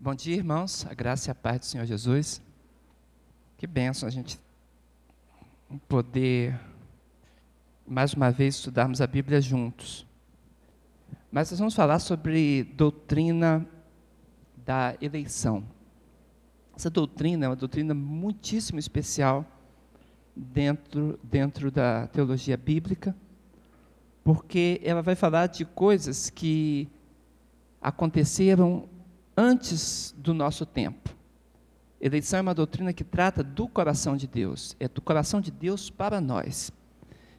Bom dia, irmãos. A graça e a paz do Senhor Jesus. Que bênção a gente poder, mais uma vez, estudarmos a Bíblia juntos. Mas nós vamos falar sobre doutrina da eleição. Essa doutrina é uma doutrina muitíssimo especial dentro, dentro da teologia bíblica, porque ela vai falar de coisas que aconteceram antes do nosso tempo. Eleição é uma doutrina que trata do coração de Deus, é do coração de Deus para nós.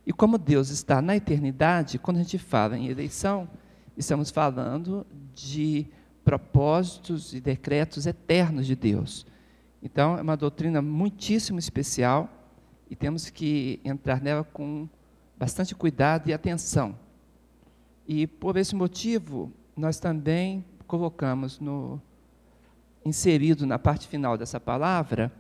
E como Deus está na eternidade, quando a gente fala em eleição, estamos falando de propósitos e decretos eternos de Deus. Então, é uma doutrina muitíssimo especial e temos que entrar nela com bastante cuidado e atenção. E por esse motivo, nós também colocamos no inserido na parte final dessa palavra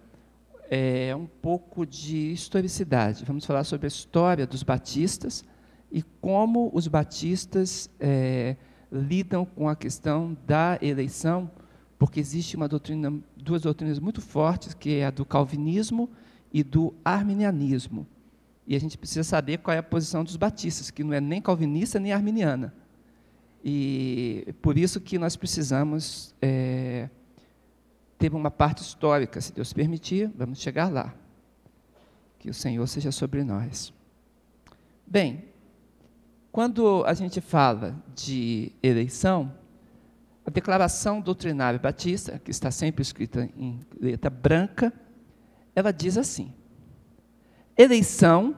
é um pouco de historicidade. Vamos falar sobre a história dos batistas e como os batistas é, lidam com a questão da eleição, porque existe uma doutrina, duas doutrinas muito fortes, que é a do calvinismo e do arminianismo. E a gente precisa saber qual é a posição dos batistas, que não é nem calvinista nem arminiana. E por isso que nós precisamos é, ter uma parte histórica, se Deus permitir, vamos chegar lá. Que o Senhor seja sobre nós. Bem, quando a gente fala de eleição, a declaração doutrinária batista, que está sempre escrita em letra branca, ela diz assim: eleição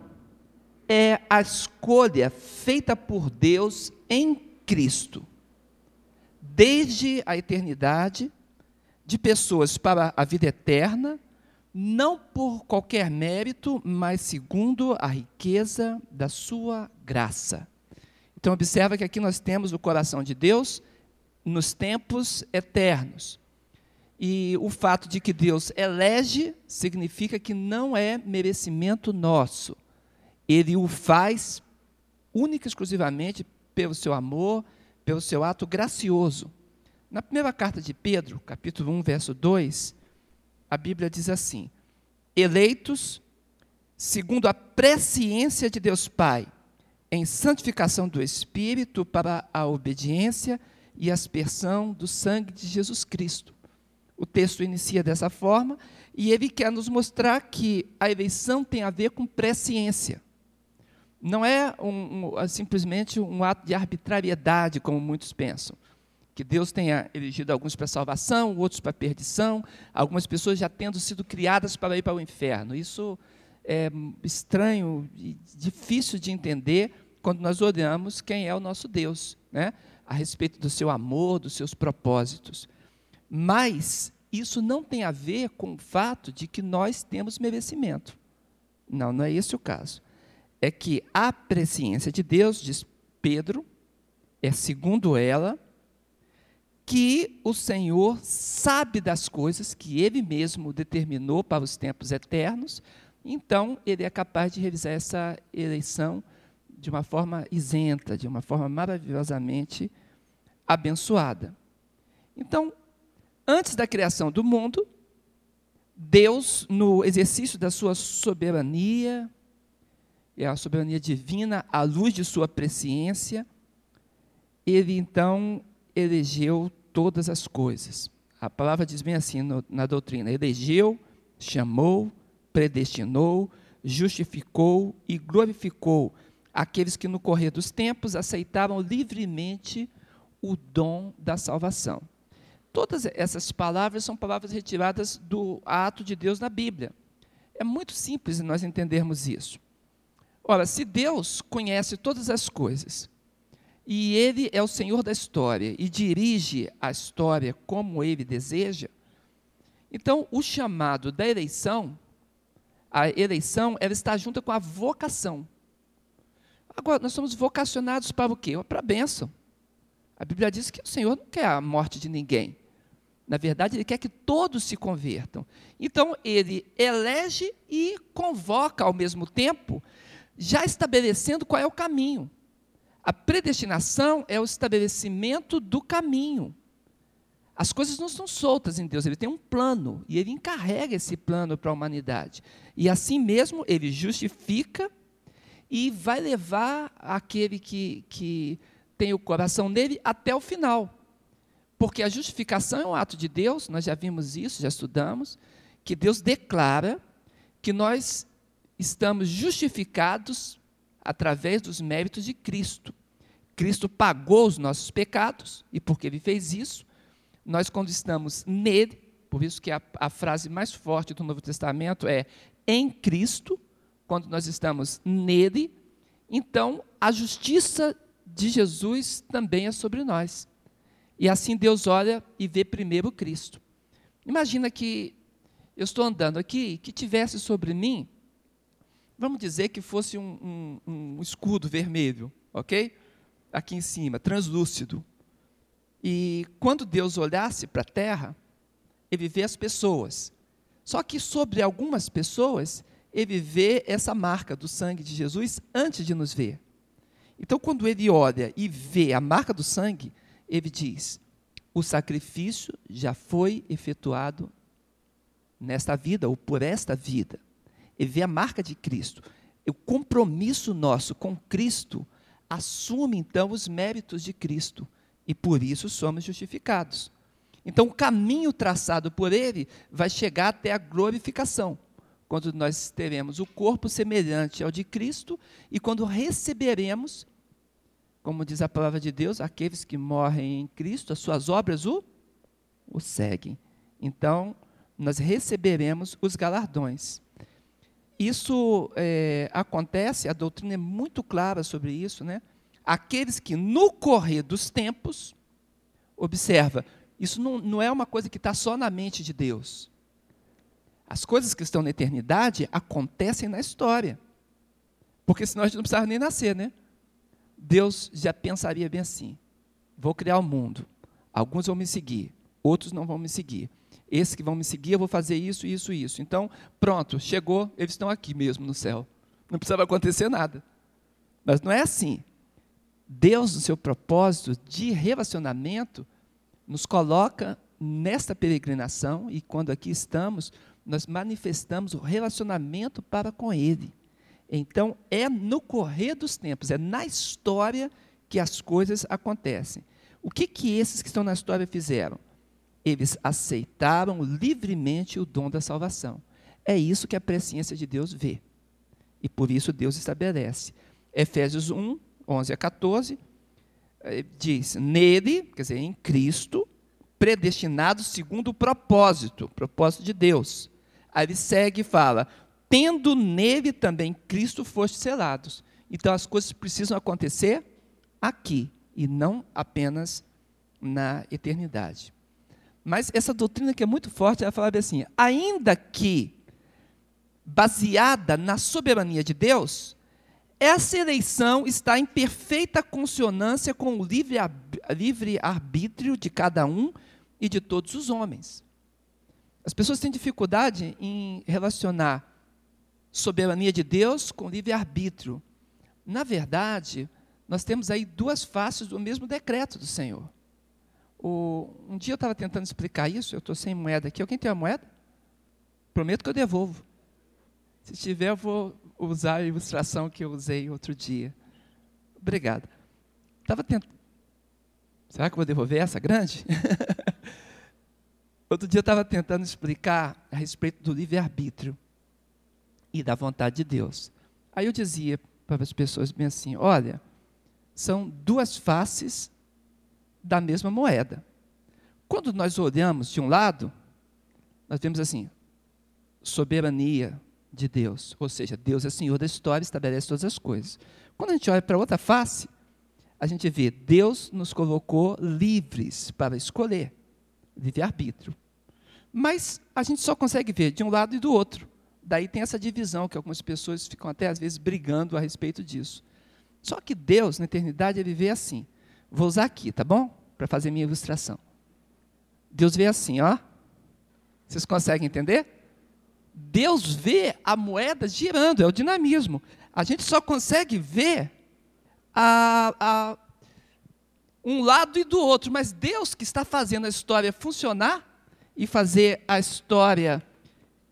é a escolha feita por Deus em Cristo, desde a eternidade, de pessoas para a vida eterna, não por qualquer mérito, mas segundo a riqueza da sua graça. Então, observa que aqui nós temos o coração de Deus nos tempos eternos. E o fato de que Deus elege significa que não é merecimento nosso. Ele o faz única e exclusivamente pelo seu amor, pelo seu ato gracioso. Na primeira carta de Pedro, capítulo 1, verso 2, a Bíblia diz assim: Eleitos segundo a presciência de Deus Pai, em santificação do Espírito para a obediência e aspersão do sangue de Jesus Cristo. O texto inicia dessa forma e ele quer nos mostrar que a eleição tem a ver com presciência. Não é um, um, simplesmente um ato de arbitrariedade, como muitos pensam. Que Deus tenha elegido alguns para salvação, outros para perdição, algumas pessoas já tendo sido criadas para ir para o inferno. Isso é estranho e difícil de entender quando nós olhamos quem é o nosso Deus, né? a respeito do seu amor, dos seus propósitos. Mas isso não tem a ver com o fato de que nós temos merecimento. Não, não é esse o caso é que a presciência de Deus, diz Pedro, é segundo ela, que o Senhor sabe das coisas que Ele mesmo determinou para os tempos eternos, então Ele é capaz de realizar essa eleição de uma forma isenta, de uma forma maravilhosamente abençoada. Então, antes da criação do mundo, Deus, no exercício da sua soberania, é a soberania divina, à luz de sua presciência, ele então elegeu todas as coisas. A palavra diz bem assim no, na doutrina: elegeu, chamou, predestinou, justificou e glorificou aqueles que no correr dos tempos aceitaram livremente o dom da salvação. Todas essas palavras são palavras retiradas do ato de Deus na Bíblia. É muito simples nós entendermos isso. Ora, se Deus conhece todas as coisas, e Ele é o Senhor da história e dirige a história como Ele deseja, então o chamado da eleição, a eleição, ela está junto com a vocação. Agora, nós somos vocacionados para o quê? Para a bênção. A Bíblia diz que o Senhor não quer a morte de ninguém. Na verdade, Ele quer que todos se convertam. Então, Ele elege e convoca ao mesmo tempo já estabelecendo qual é o caminho. A predestinação é o estabelecimento do caminho. As coisas não são soltas em Deus, ele tem um plano e ele encarrega esse plano para a humanidade. E assim mesmo ele justifica e vai levar aquele que, que tem o coração nele até o final. Porque a justificação é um ato de Deus, nós já vimos isso, já estudamos, que Deus declara que nós estamos justificados através dos méritos de Cristo. Cristo pagou os nossos pecados, e porque ele fez isso, nós, quando estamos nele, por isso que a, a frase mais forte do Novo Testamento é em Cristo, quando nós estamos nele, então a justiça de Jesus também é sobre nós. E assim Deus olha e vê primeiro Cristo. Imagina que eu estou andando aqui, que tivesse sobre mim, vamos dizer que fosse um, um, um escudo vermelho, ok? Aqui em cima, translúcido. E quando Deus olhasse para a terra, ele vê as pessoas. Só que sobre algumas pessoas, ele vê essa marca do sangue de Jesus antes de nos ver. Então, quando ele olha e vê a marca do sangue, ele diz: o sacrifício já foi efetuado nesta vida ou por esta vida. Ele vê a marca de Cristo. O compromisso nosso com Cristo assume então os méritos de Cristo e por isso somos justificados. Então, o caminho traçado por ele vai chegar até a glorificação, quando nós teremos o corpo semelhante ao de Cristo e quando receberemos, como diz a palavra de Deus, aqueles que morrem em Cristo, as suas obras o, o seguem. Então, nós receberemos os galardões. Isso é, acontece, a doutrina é muito clara sobre isso, né? Aqueles que no correr dos tempos, observa, isso não, não é uma coisa que está só na mente de Deus. As coisas que estão na eternidade acontecem na história. Porque senão a gente não precisava nem nascer, né? Deus já pensaria bem assim: vou criar o um mundo. Alguns vão me seguir, outros não vão me seguir. Esses que vão me seguir, eu vou fazer isso, isso, isso. Então, pronto, chegou, eles estão aqui mesmo no céu. Não precisava acontecer nada. Mas não é assim. Deus, no seu propósito de relacionamento, nos coloca nesta peregrinação e quando aqui estamos, nós manifestamos o relacionamento para com Ele. Então, é no correr dos tempos, é na história que as coisas acontecem. O que, que esses que estão na história fizeram? Eles aceitaram livremente o dom da salvação. É isso que a presciência de Deus vê. E por isso Deus estabelece. Efésios 1, 11 a 14, eh, diz: Nele, quer dizer, em Cristo, predestinados segundo o propósito, propósito de Deus. Aí ele segue e fala: Tendo nele também Cristo foste selados. Então as coisas precisam acontecer aqui e não apenas na eternidade. Mas essa doutrina que é muito forte, ela fala assim: ainda que baseada na soberania de Deus, essa eleição está em perfeita consonância com o livre, livre arbítrio de cada um e de todos os homens. As pessoas têm dificuldade em relacionar soberania de Deus com livre arbítrio. Na verdade, nós temos aí duas faces do mesmo decreto do Senhor. O, um dia eu estava tentando explicar isso, eu estou sem moeda aqui. Alguém tem uma moeda? Prometo que eu devolvo. Se tiver, eu vou usar a ilustração que eu usei outro dia. Obrigado. Estava tentando. Será que eu vou devolver essa grande? outro dia eu estava tentando explicar a respeito do livre-arbítrio e da vontade de Deus. Aí eu dizia para as pessoas bem assim: olha, são duas faces da mesma moeda. Quando nós olhamos de um lado, nós vemos assim, soberania de Deus, ou seja, Deus é Senhor da história, estabelece todas as coisas. Quando a gente olha para outra face, a gente vê Deus nos colocou livres para escolher, livre-arbítrio. Mas a gente só consegue ver de um lado e do outro. Daí tem essa divisão que algumas pessoas ficam até às vezes brigando a respeito disso. Só que Deus, na eternidade, ele vê assim: Vou usar aqui, tá bom? Para fazer minha ilustração. Deus vê assim, ó. Vocês conseguem entender? Deus vê a moeda girando, é o dinamismo. A gente só consegue ver a, a, um lado e do outro, mas Deus que está fazendo a história funcionar e fazer a história,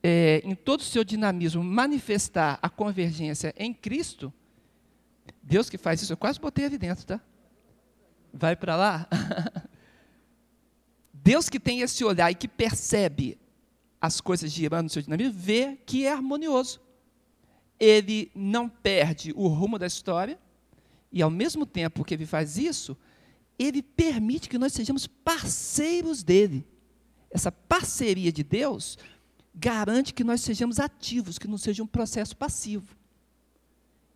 é, em todo o seu dinamismo, manifestar a convergência em Cristo, Deus que faz isso, eu quase botei ali dentro, tá? Vai para lá? Deus que tem esse olhar e que percebe as coisas girando no seu dinamismo, vê que é harmonioso. Ele não perde o rumo da história, e ao mesmo tempo que ele faz isso, ele permite que nós sejamos parceiros dele. Essa parceria de Deus garante que nós sejamos ativos, que não seja um processo passivo.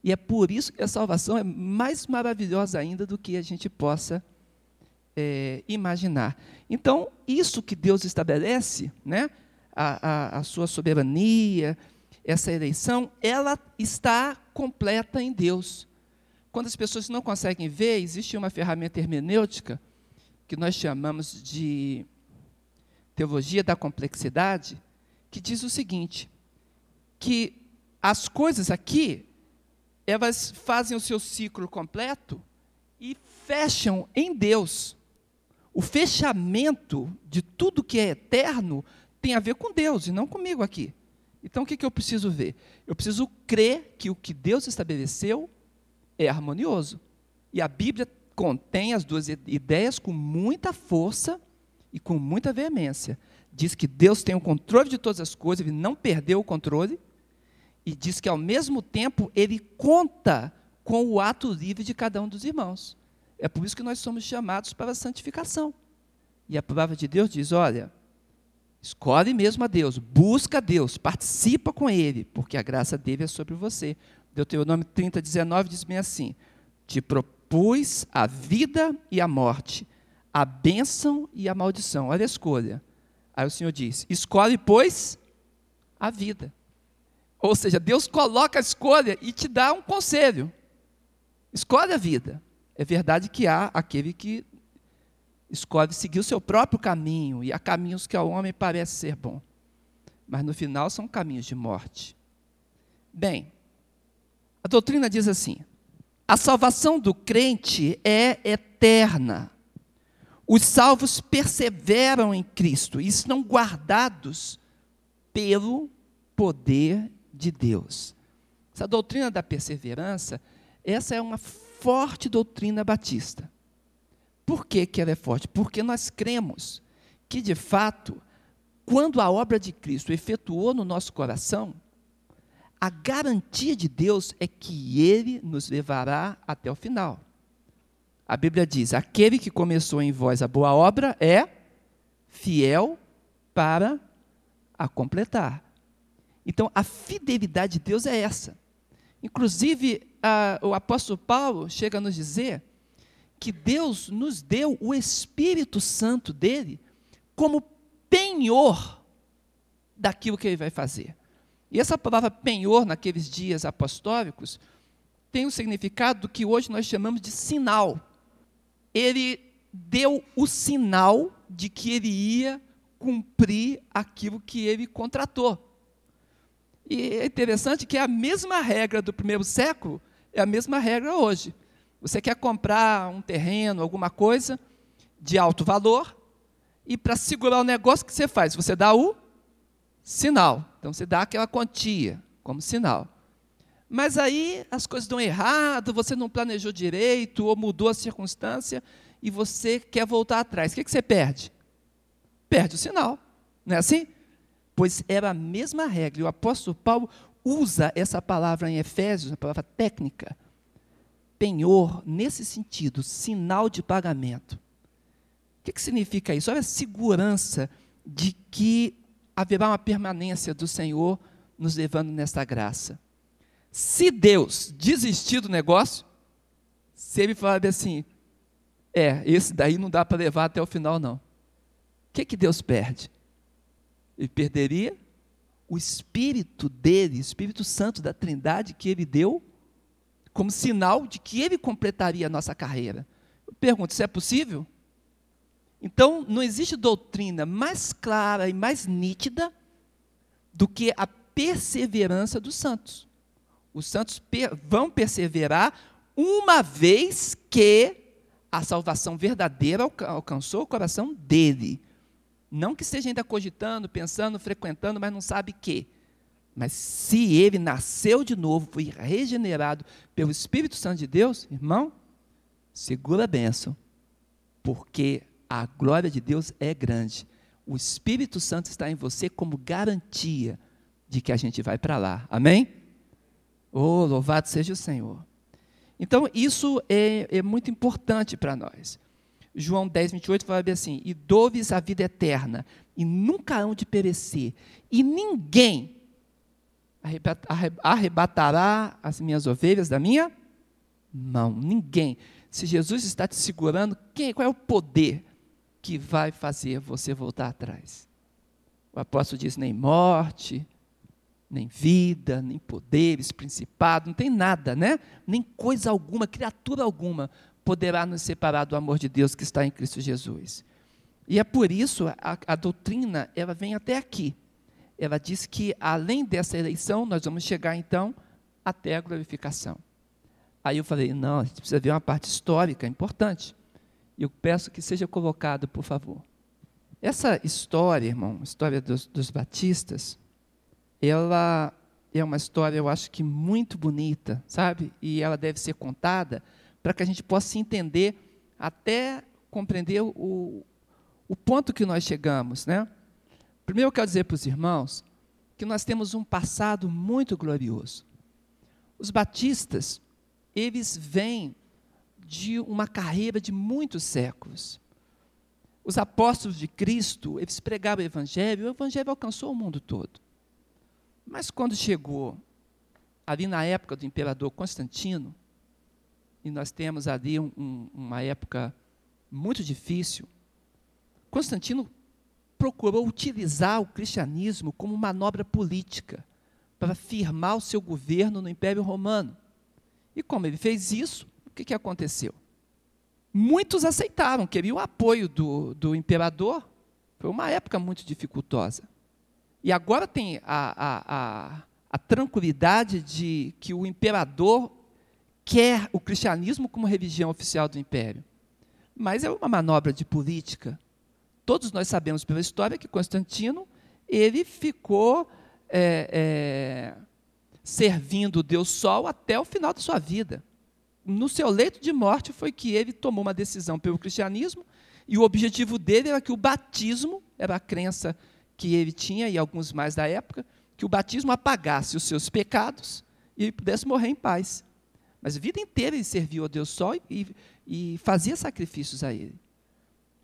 E é por isso que a salvação é mais maravilhosa ainda do que a gente possa é, imaginar. Então, isso que Deus estabelece, né, a, a, a sua soberania, essa eleição, ela está completa em Deus. Quando as pessoas não conseguem ver, existe uma ferramenta hermenêutica que nós chamamos de teologia da complexidade, que diz o seguinte: que as coisas aqui elas fazem o seu ciclo completo e fecham em Deus. O fechamento de tudo que é eterno tem a ver com Deus e não comigo aqui. Então o que, que eu preciso ver? Eu preciso crer que o que Deus estabeleceu é harmonioso. E a Bíblia contém as duas ideias com muita força e com muita veemência. Diz que Deus tem o controle de todas as coisas, ele não perdeu o controle, e diz que ao mesmo tempo ele conta com o ato livre de cada um dos irmãos. É por isso que nós somos chamados para a santificação. E a palavra de Deus diz: olha, escolhe mesmo a Deus, busca a Deus, participa com Ele, porque a graça dele é sobre você. Deuteronômio 30, 19 diz bem assim: Te propus a vida e a morte, a bênção e a maldição. Olha a escolha. Aí o Senhor diz: Escolhe, pois, a vida. Ou seja, Deus coloca a escolha e te dá um conselho. Escolhe a vida. É verdade que há aquele que escolhe seguir o seu próprio caminho, e há caminhos que ao homem parece ser bom. Mas no final são caminhos de morte. Bem, a doutrina diz assim: a salvação do crente é eterna. Os salvos perseveram em Cristo e estão guardados pelo poder de Deus. Essa doutrina da perseverança, essa é uma forte doutrina batista. Por que, que ela é forte? Porque nós cremos que, de fato, quando a obra de Cristo efetuou no nosso coração, a garantia de Deus é que Ele nos levará até o final. A Bíblia diz: aquele que começou em vós a boa obra é fiel para a completar. Então, a fidelidade de Deus é essa. Inclusive, a, o apóstolo Paulo chega a nos dizer que Deus nos deu o Espírito Santo dele como penhor daquilo que ele vai fazer. E essa palavra penhor, naqueles dias apostólicos, tem o um significado que hoje nós chamamos de sinal. Ele deu o sinal de que ele ia cumprir aquilo que ele contratou. E é interessante que é a mesma regra do primeiro século é a mesma regra hoje. Você quer comprar um terreno, alguma coisa de alto valor, e para segurar o negócio, o que você faz? Você dá o sinal. Então você dá aquela quantia como sinal. Mas aí as coisas dão errado, você não planejou direito, ou mudou a circunstância, e você quer voltar atrás. O que, que você perde? Perde o sinal. Não é assim? Pois era a mesma regra. E o apóstolo Paulo usa essa palavra em Efésios, a palavra técnica, penhor, nesse sentido, sinal de pagamento. O que, que significa isso? Olha a segurança de que haverá uma permanência do Senhor nos levando nesta graça. Se Deus desistir do negócio, se ele falar assim, é, esse daí não dá para levar até o final, não. O que, que Deus perde? Ele perderia o Espírito dele, Espírito Santo da Trindade que ele deu, como sinal de que ele completaria a nossa carreira. Eu pergunto, isso é possível? Então, não existe doutrina mais clara e mais nítida do que a perseverança dos santos. Os santos per vão perseverar uma vez que a salvação verdadeira alcançou o coração dele. Não que esteja ainda cogitando, pensando, frequentando, mas não sabe que. Mas se ele nasceu de novo, foi regenerado pelo Espírito Santo de Deus, irmão, segura a bênção, porque a glória de Deus é grande. O Espírito Santo está em você como garantia de que a gente vai para lá. Amém? Oh, louvado seja o Senhor. Então, isso é, é muito importante para nós. João 10, 28 fala assim: E dou-lhes a vida eterna, e nunca hão de perecer, e ninguém arrebatará as minhas ovelhas da minha mão. Ninguém. Se Jesus está te segurando, quem, qual é o poder que vai fazer você voltar atrás? O apóstolo diz: nem morte, nem vida, nem poderes, principado, não tem nada, né? Nem coisa alguma, criatura alguma poderá nos separar do amor de Deus que está em Cristo Jesus. E é por isso a, a doutrina ela vem até aqui. Ela diz que além dessa eleição nós vamos chegar então até a glorificação. Aí eu falei, não, a gente precisa ver uma parte histórica importante. Eu peço que seja colocado, por favor. Essa história, irmão, história dos, dos batistas, ela é uma história, eu acho que muito bonita, sabe? E ela deve ser contada para que a gente possa entender, até compreender o, o ponto que nós chegamos, né? Primeiro eu quero dizer para os irmãos que nós temos um passado muito glorioso. Os batistas, eles vêm de uma carreira de muitos séculos. Os apóstolos de Cristo, eles pregaram o evangelho, e o evangelho alcançou o mundo todo. Mas quando chegou ali na época do imperador Constantino, e nós temos ali um, um, uma época muito difícil, Constantino procurou utilizar o cristianismo como manobra política para firmar o seu governo no Império Romano. E como ele fez isso, o que, que aconteceu? Muitos aceitaram, queriam o apoio do, do imperador. Foi uma época muito dificultosa. E agora tem a, a, a, a tranquilidade de que o imperador quer o cristianismo como religião oficial do império. Mas é uma manobra de política. Todos nós sabemos pela história que Constantino ele ficou é, é, servindo o Deus Sol até o final da sua vida. No seu leito de morte foi que ele tomou uma decisão pelo cristianismo e o objetivo dele era que o batismo, era a crença que ele tinha, e alguns mais da época, que o batismo apagasse os seus pecados e ele pudesse morrer em paz. Mas a vida inteira ele serviu ao Deus só e, e fazia sacrifícios a ele.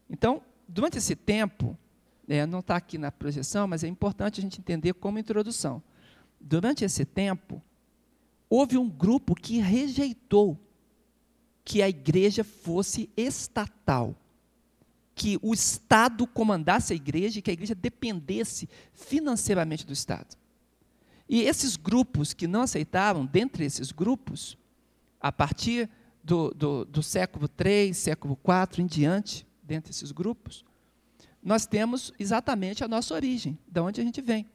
Então, durante esse tempo, é, não está aqui na projeção, mas é importante a gente entender como introdução. Durante esse tempo, houve um grupo que rejeitou que a igreja fosse estatal que o Estado comandasse a igreja e que a igreja dependesse financeiramente do Estado. E esses grupos que não aceitaram, dentre esses grupos, a partir do, do, do século III, século IV em diante, dentre esses grupos, nós temos exatamente a nossa origem, de onde a gente vem.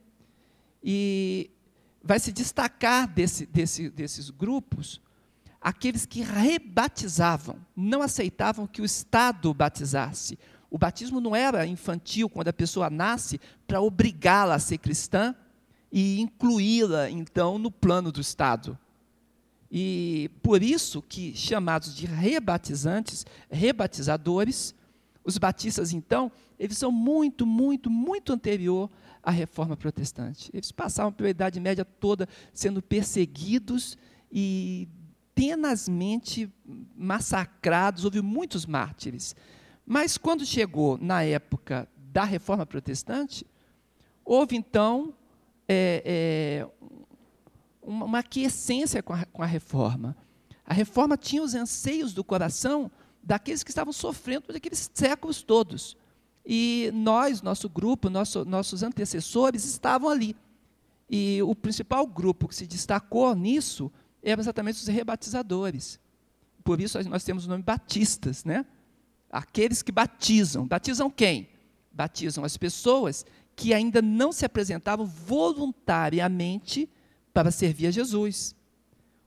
E vai se destacar desse, desse, desses grupos aqueles que rebatizavam, não aceitavam que o Estado batizasse, o batismo não era infantil, quando a pessoa nasce, para obrigá-la a ser cristã e incluí-la, então, no plano do Estado. E por isso que, chamados de rebatizantes, rebatizadores, os batistas, então, eles são muito, muito, muito anterior à reforma protestante. Eles passavam pela Idade Média toda sendo perseguidos e tenazmente massacrados, houve muitos mártires. Mas quando chegou na época da reforma protestante, houve então é, é, uma, uma aquiescência com a, com a reforma. A reforma tinha os anseios do coração daqueles que estavam sofrendo daqueles séculos todos. E nós, nosso grupo, nosso, nossos antecessores estavam ali. E o principal grupo que se destacou nisso eram exatamente os rebatizadores. Por isso nós temos o nome batistas, né? aqueles que batizam. Batizam quem? Batizam as pessoas que ainda não se apresentavam voluntariamente para servir a Jesus.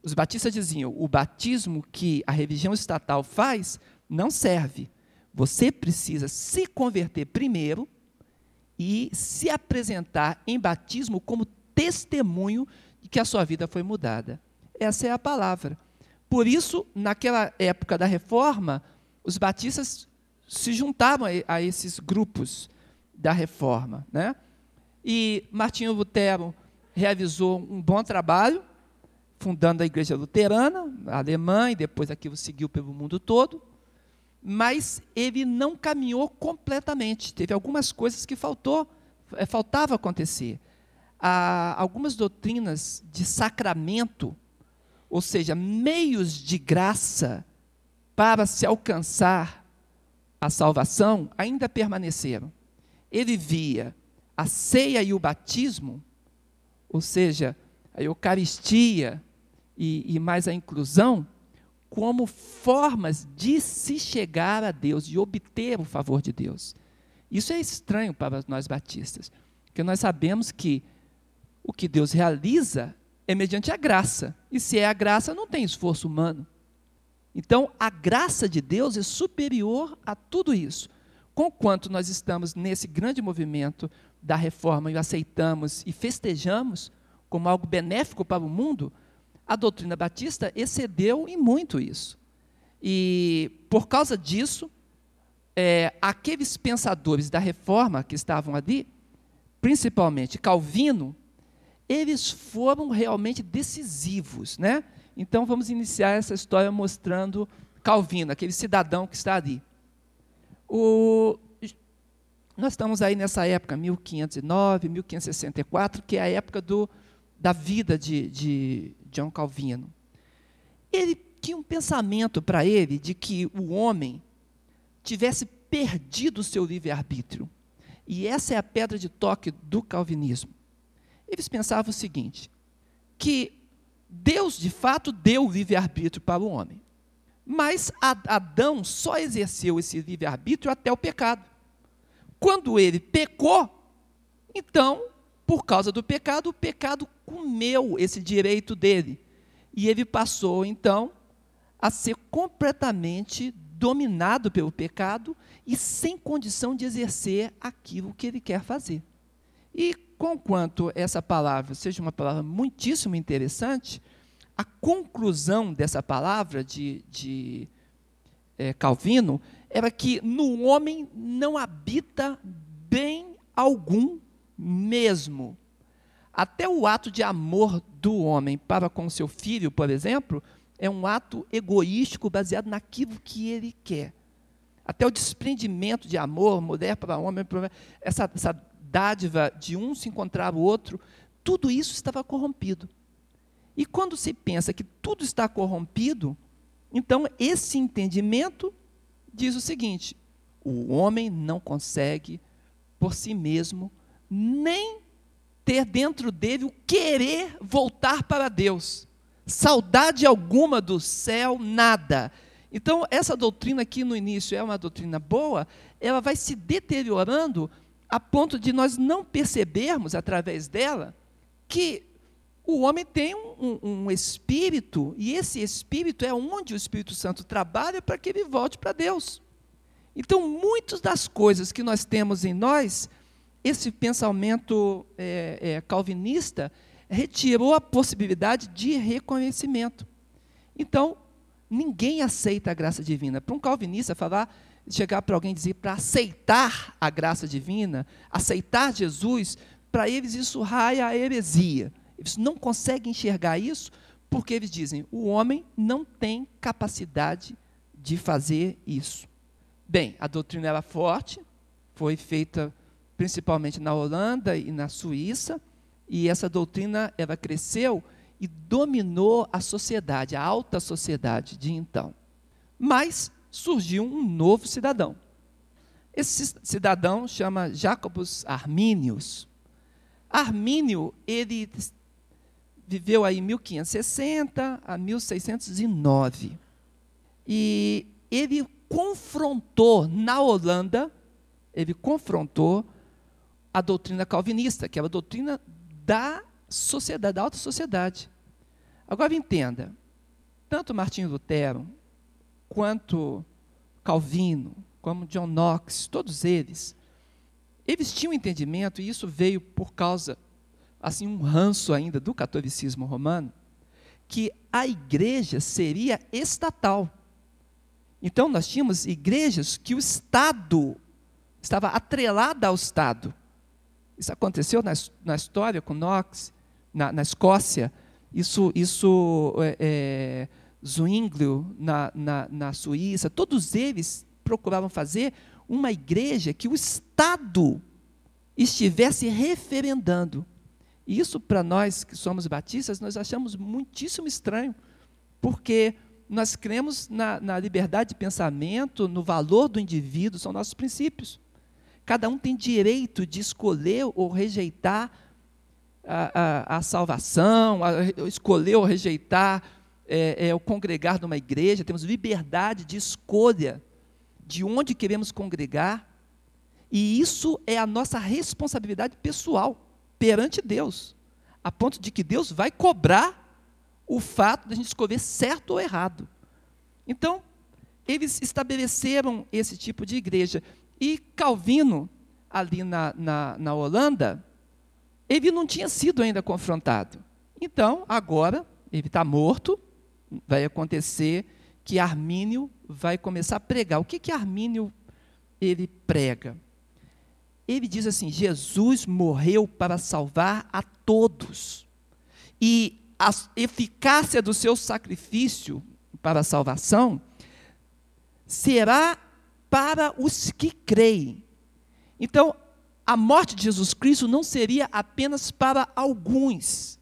Os batistas diziam: o batismo que a religião estatal faz não serve. Você precisa se converter primeiro e se apresentar em batismo como testemunho de que a sua vida foi mudada. Essa é a palavra. Por isso, naquela época da reforma, os batistas se juntavam a esses grupos da reforma. Né? E Martinho Lutero realizou um bom trabalho, fundando a Igreja Luterana, alemã, e depois aquilo seguiu pelo mundo todo mas ele não caminhou completamente. Teve algumas coisas que faltou, é, faltava acontecer. Há algumas doutrinas de sacramento, ou seja, meios de graça para se alcançar a salvação, ainda permaneceram. Ele via a ceia e o batismo, ou seja, a Eucaristia e, e mais a inclusão, como formas de se chegar a Deus, de obter o favor de Deus. Isso é estranho para nós batistas, porque nós sabemos que o que Deus realiza é mediante a graça, e se é a graça, não tem esforço humano. Então, a graça de Deus é superior a tudo isso. Conquanto nós estamos nesse grande movimento da reforma e o aceitamos e festejamos como algo benéfico para o mundo, a doutrina batista excedeu em muito isso. E, por causa disso, é, aqueles pensadores da reforma que estavam ali, principalmente Calvino, eles foram realmente decisivos. Né? Então, vamos iniciar essa história mostrando Calvino, aquele cidadão que está ali. O, nós estamos aí nessa época, 1509, 1564, que é a época do, da vida de, de John Calvino. Ele tinha um pensamento para ele de que o homem tivesse perdido o seu livre-arbítrio. E essa é a pedra de toque do calvinismo. Eles pensavam o seguinte: que Deus de fato deu o livre-arbítrio para o homem. Mas Adão só exerceu esse livre-arbítrio até o pecado. Quando ele pecou, então por causa do pecado, o pecado comeu esse direito dele. E ele passou, então, a ser completamente dominado pelo pecado e sem condição de exercer aquilo que ele quer fazer. E, conquanto essa palavra seja uma palavra muitíssimo interessante, a conclusão dessa palavra de, de é, Calvino era que no homem não habita bem algum mesmo. Até o ato de amor do homem para com seu filho, por exemplo, é um ato egoístico baseado naquilo que ele quer. Até o desprendimento de amor, mulher para homem, essa, essa dádiva de um se encontrar o outro, tudo isso estava corrompido. E quando se pensa que tudo está corrompido, então esse entendimento diz o seguinte: o homem não consegue por si mesmo nem ter dentro dele o querer voltar para Deus. Saudade alguma do céu, nada. Então, essa doutrina aqui no início é uma doutrina boa, ela vai se deteriorando a ponto de nós não percebermos, através dela, que o homem tem um, um, um espírito, e esse espírito é onde o Espírito Santo trabalha para que ele volte para Deus. Então, muitas das coisas que nós temos em nós esse pensamento é, é, calvinista retirou a possibilidade de reconhecimento. Então, ninguém aceita a graça divina. Para um calvinista falar, chegar para alguém e dizer para aceitar a graça divina, aceitar Jesus, para eles isso raia a heresia. Eles não conseguem enxergar isso porque eles dizem: o homem não tem capacidade de fazer isso. Bem, a doutrina era forte, foi feita principalmente na Holanda e na Suíça, e essa doutrina ela cresceu e dominou a sociedade, a alta sociedade de então. Mas surgiu um novo cidadão. Esse cidadão chama Jacobus Arminius. Armínio, ele viveu aí 1560 a 1609. E ele confrontou na Holanda, ele confrontou a doutrina calvinista, que é a doutrina da sociedade, da alta sociedade. Agora entenda, tanto Martinho Lutero quanto Calvino, como John Knox, todos eles, eles tinham entendimento, e isso veio por causa, assim, um ranço ainda do catolicismo romano, que a igreja seria estatal. Então, nós tínhamos igrejas que o Estado estava atrelado ao Estado. Isso aconteceu na, na história com Knox, na, na Escócia. Isso, isso é, é, Zwinglio, na, na, na Suíça. Todos eles procuravam fazer uma igreja que o Estado estivesse referendando. E isso, para nós que somos batistas, nós achamos muitíssimo estranho, porque nós cremos na, na liberdade de pensamento, no valor do indivíduo, são nossos princípios. Cada um tem direito de escolher ou rejeitar a, a, a salvação, a, escolher ou rejeitar é, é, o congregar numa igreja, temos liberdade de escolha de onde queremos congregar, e isso é a nossa responsabilidade pessoal perante Deus, a ponto de que Deus vai cobrar o fato de a gente escolher certo ou errado. Então, eles estabeleceram esse tipo de igreja. E Calvino, ali na, na, na Holanda, ele não tinha sido ainda confrontado. Então, agora, ele está morto, vai acontecer que Armínio vai começar a pregar. O que que Armínio ele prega? Ele diz assim: Jesus morreu para salvar a todos. E a eficácia do seu sacrifício para a salvação será para os que creem. Então, a morte de Jesus Cristo não seria apenas para alguns,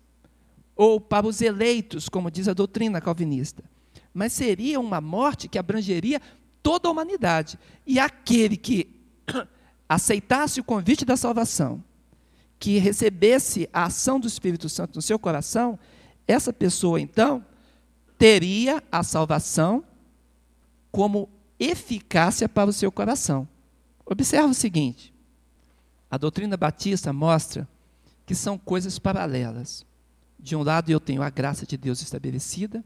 ou para os eleitos, como diz a doutrina calvinista, mas seria uma morte que abrangeria toda a humanidade. E aquele que aceitasse o convite da salvação, que recebesse a ação do Espírito Santo no seu coração, essa pessoa, então, teria a salvação como eficácia para o seu coração. Observa o seguinte: a doutrina batista mostra que são coisas paralelas. De um lado eu tenho a graça de Deus estabelecida,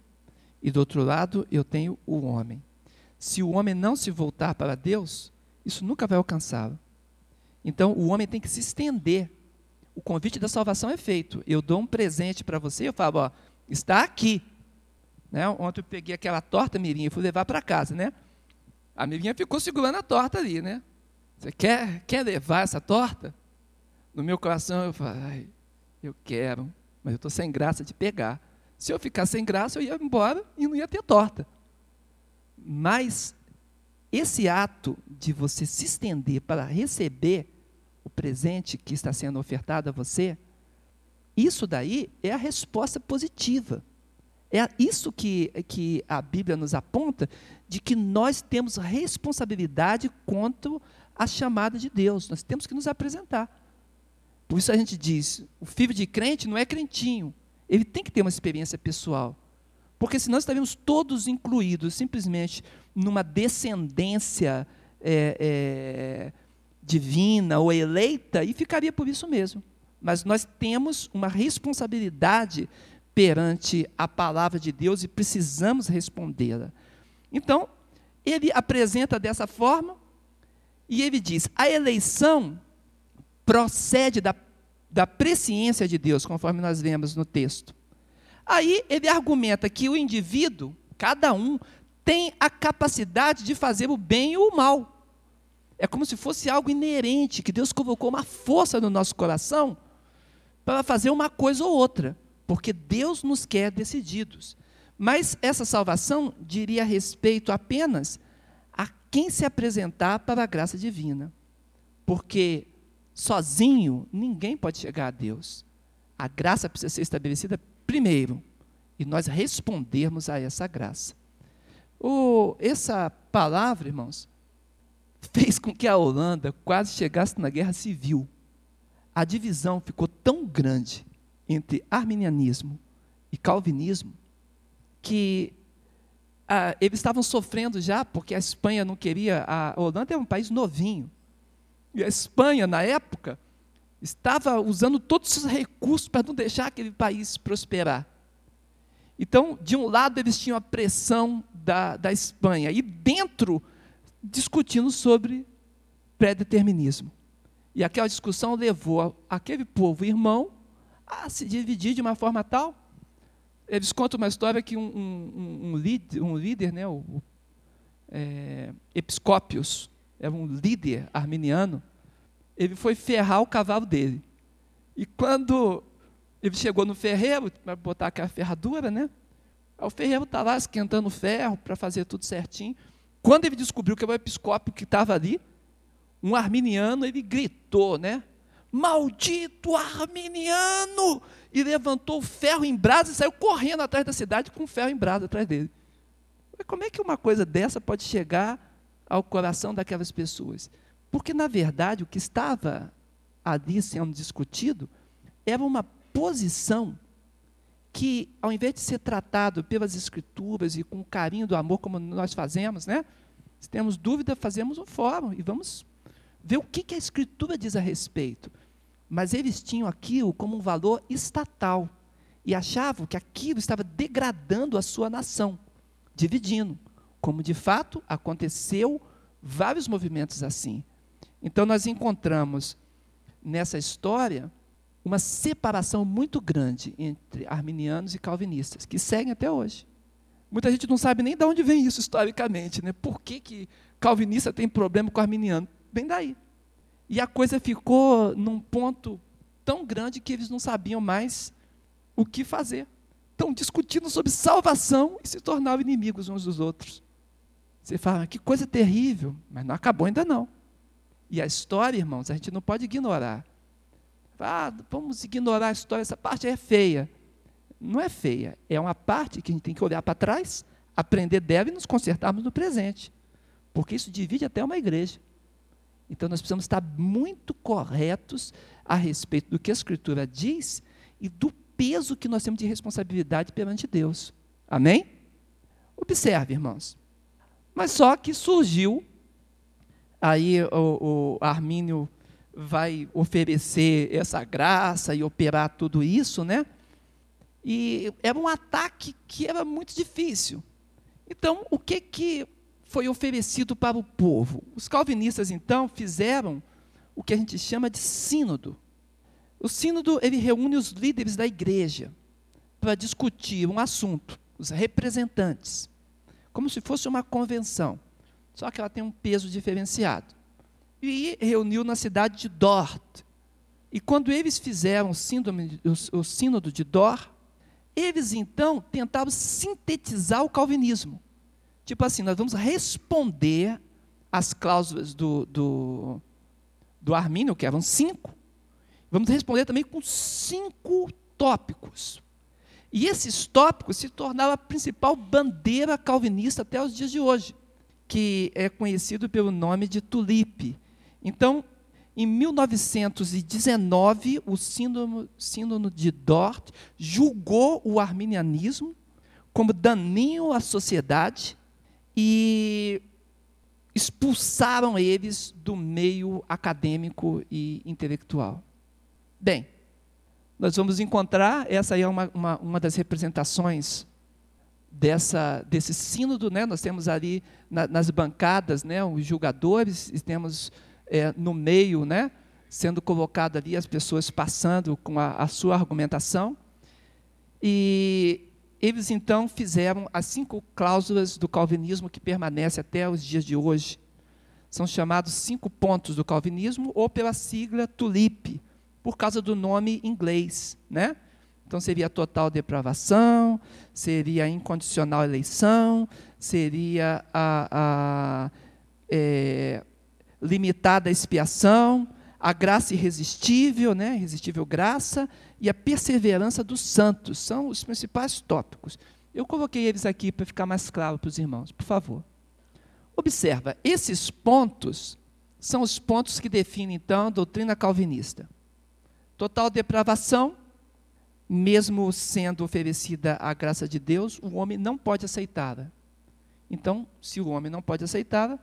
e do outro lado eu tenho o homem. Se o homem não se voltar para Deus, isso nunca vai alcançá-lo. Então o homem tem que se estender o convite da salvação é feito. Eu dou um presente para você, eu falo, ó, está aqui. Né? Ontem eu peguei aquela torta, Mirinha, e fui levar para casa, né? A Mirinha ficou segurando a torta ali, né? Você quer, quer levar essa torta? No meu coração eu falo, ai, eu quero, mas eu estou sem graça de pegar. Se eu ficar sem graça, eu ia embora e não ia ter torta. Mas esse ato de você se estender para receber o presente que está sendo ofertado a você, isso daí é a resposta positiva. É isso que, que a Bíblia nos aponta, de que nós temos responsabilidade quanto à chamada de Deus. Nós temos que nos apresentar. Por isso a gente diz: o filho de crente não é crentinho. Ele tem que ter uma experiência pessoal. Porque senão estaríamos todos incluídos simplesmente numa descendência é, é, divina ou eleita e ficaria por isso mesmo. Mas nós temos uma responsabilidade perante a palavra de Deus e precisamos respondê-la. Então, ele apresenta dessa forma e ele diz: a eleição procede da, da presciência de Deus, conforme nós vemos no texto. Aí ele argumenta que o indivíduo, cada um, tem a capacidade de fazer o bem e o mal. É como se fosse algo inerente, que Deus colocou uma força no nosso coração para fazer uma coisa ou outra, porque Deus nos quer decididos. Mas essa salvação diria respeito apenas a quem se apresentar para a graça divina. Porque sozinho ninguém pode chegar a Deus. A graça precisa ser estabelecida primeiro e nós respondermos a essa graça. O, essa palavra, irmãos, fez com que a Holanda quase chegasse na guerra civil. A divisão ficou tão grande entre arminianismo e calvinismo que ah, eles estavam sofrendo já, porque a Espanha não queria. A Holanda é um país novinho. E a Espanha, na época, estava usando todos os recursos para não deixar aquele país prosperar. Então, de um lado, eles tinham a pressão da, da Espanha, e dentro discutindo sobre pré-determinismo. E aquela discussão levou aquele povo irmão a se dividir de uma forma tal. Eles contam uma história que um, um, um, líder, um líder, né, o, é, Episcópios, era um líder arminiano, ele foi ferrar o cavalo dele. E quando ele chegou no ferreiro, para botar aquela ferradura, né? o ferreiro está lá esquentando ferro para fazer tudo certinho. Quando ele descobriu que era o episcópio que estava ali, um arminiano, ele gritou, né? Maldito arminiano! E levantou o ferro em brasa e saiu correndo atrás da cidade com o ferro em brasa atrás dele. Mas como é que uma coisa dessa pode chegar ao coração daquelas pessoas? Porque, na verdade, o que estava ali sendo discutido era uma posição que, ao invés de ser tratado pelas Escrituras e com carinho do amor, como nós fazemos, né? Se temos dúvida, fazemos um fórum e vamos ver o que a Escritura diz a respeito. Mas eles tinham aquilo como um valor estatal e achavam que aquilo estava degradando a sua nação, dividindo, como de fato aconteceu vários movimentos assim. Então nós encontramos nessa história uma separação muito grande entre arminianos e calvinistas, que seguem até hoje. Muita gente não sabe nem de onde vem isso historicamente, né? Por que, que calvinista tem problema com arminiano? Vem daí. E a coisa ficou num ponto tão grande que eles não sabiam mais o que fazer. Estão discutindo sobre salvação e se tornaram inimigos uns dos outros. Você fala, que coisa terrível, mas não acabou ainda não. E a história, irmãos, a gente não pode ignorar. Ah, vamos ignorar a história, essa parte é feia. Não é feia, é uma parte que a gente tem que olhar para trás, aprender dela e nos consertarmos no presente. Porque isso divide até uma igreja. Então nós precisamos estar muito corretos a respeito do que a Escritura diz e do peso que nós temos de responsabilidade perante Deus. Amém? Observe, irmãos. Mas só que surgiu, aí o, o Armínio vai oferecer essa graça e operar tudo isso, né? E era um ataque que era muito difícil. Então, o que que foi oferecido para o povo? Os calvinistas então fizeram o que a gente chama de sínodo. O sínodo ele reúne os líderes da igreja para discutir um assunto, os representantes, como se fosse uma convenção. Só que ela tem um peso diferenciado e reuniu na cidade de Dort. E quando eles fizeram o, síndrome, o, o sínodo de Dort, eles então tentaram sintetizar o calvinismo. Tipo assim, nós vamos responder às cláusulas do, do, do Armínio, que eram cinco. Vamos responder também com cinco tópicos. E esses tópicos se tornaram a principal bandeira calvinista até os dias de hoje, que é conhecido pelo nome de tulipe, então, em 1919, o sínodo, de Dort julgou o arminianismo como daninho à sociedade e expulsaram eles do meio acadêmico e intelectual. Bem, nós vamos encontrar, essa é uma, uma, uma das representações dessa, desse sínodo, né? nós temos ali na, nas bancadas né, os julgadores, e temos é, no meio, né, sendo colocado ali, as pessoas passando com a, a sua argumentação. E eles então fizeram as cinco cláusulas do calvinismo que permanecem até os dias de hoje. São chamados cinco pontos do calvinismo, ou pela sigla TULIP, por causa do nome inglês. Né? Então seria total depravação, seria incondicional eleição, seria a, a é, limitada expiação, a graça irresistível, né, irresistível graça, e a perseverança dos santos, são os principais tópicos. Eu coloquei eles aqui para ficar mais claro para os irmãos, por favor. Observa, esses pontos são os pontos que definem, então, a doutrina calvinista. Total depravação, mesmo sendo oferecida a graça de Deus, o homem não pode aceitá-la. Então, se o homem não pode aceitá-la,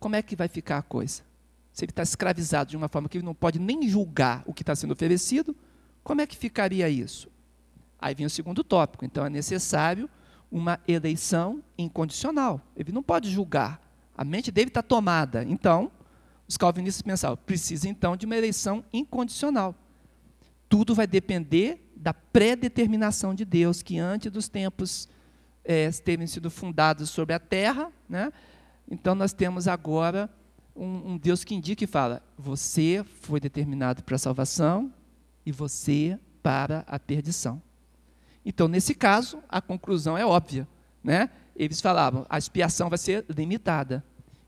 como é que vai ficar a coisa? Se ele está escravizado de uma forma que ele não pode nem julgar o que está sendo oferecido, como é que ficaria isso? Aí vem o segundo tópico. Então é necessário uma eleição incondicional. Ele não pode julgar. A mente dele está tomada. Então, os calvinistas pensavam, precisa então de uma eleição incondicional. Tudo vai depender da predeterminação de Deus, que antes dos tempos é, terem sido fundados sobre a terra, né? então nós temos agora um, um Deus que indica e fala: você foi determinado para a salvação e você para a perdição. Então, nesse caso, a conclusão é óbvia. Né? Eles falavam: a expiação vai ser limitada.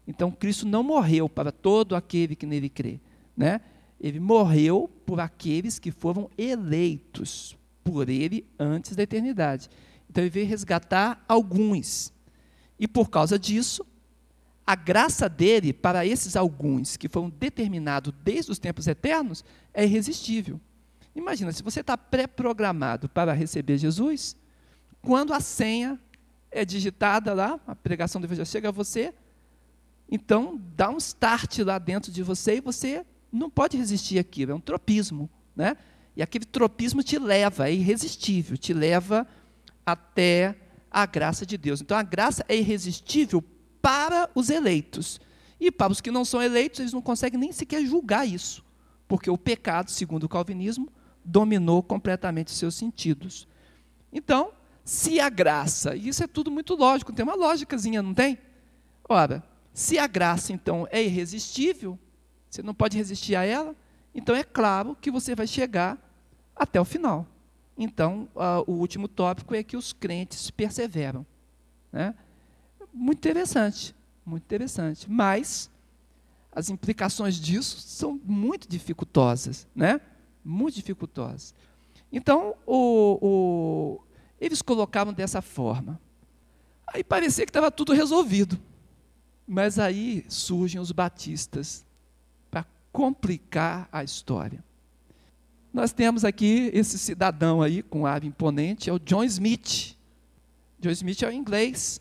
Então, Cristo não morreu para todo aquele que nele crê. Né? Ele morreu por aqueles que foram eleitos por ele antes da eternidade. Então, ele veio resgatar alguns. E por causa disso, a graça dele para esses alguns que foram determinados desde os tempos eternos é irresistível. Imagina, se você está pré-programado para receber Jesus, quando a senha é digitada lá, a pregação do Evangelho chega a você, então dá um start lá dentro de você e você não pode resistir àquilo, é um tropismo. Né? E aquele tropismo te leva, é irresistível, te leva até a graça de Deus. Então a graça é irresistível para os eleitos. E para os que não são eleitos, eles não conseguem nem sequer julgar isso, porque o pecado, segundo o calvinismo, dominou completamente seus sentidos. Então, se a graça, e isso é tudo muito lógico, tem uma lógicazinha, não tem? Ora, se a graça então é irresistível, você não pode resistir a ela, então é claro que você vai chegar até o final. Então, o último tópico é que os crentes perseveram. Né? Muito interessante, muito interessante. Mas as implicações disso são muito dificultosas, né? Muito dificultosas. Então, o, o, eles colocavam dessa forma. Aí parecia que estava tudo resolvido. Mas aí surgem os batistas complicar a história. Nós temos aqui esse cidadão aí com ave imponente, é o John Smith. John Smith é o inglês.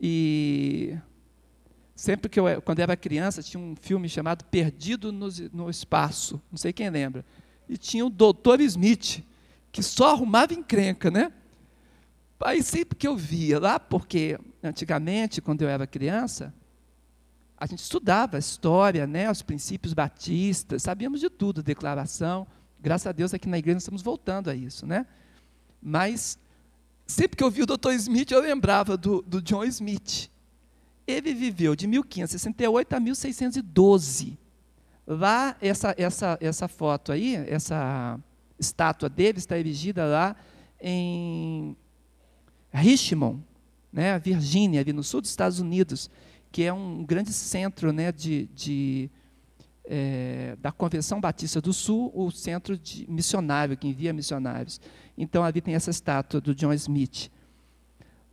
E sempre que eu, quando era criança, tinha um filme chamado Perdido no, no Espaço, não sei quem lembra. E tinha o Dr. Smith, que só arrumava encrenca, né? Aí sempre que eu via lá, porque antigamente, quando eu era criança, a gente estudava a história, né, os princípios batistas, sabíamos de tudo, declaração. Graças a Deus aqui na igreja nós estamos voltando a isso, né? Mas sempre que eu vi o Dr. Smith, eu lembrava do, do John Smith. Ele viveu de 1568 a 1612. Lá, essa, essa, essa foto aí, essa estátua dele está erigida lá em Richmond, né, Virgínia, ali no sul dos Estados Unidos, que é um grande centro né, de, de é, da Convenção Batista do Sul, o centro de missionário, que envia missionários. Então, ali tem essa estátua do John Smith.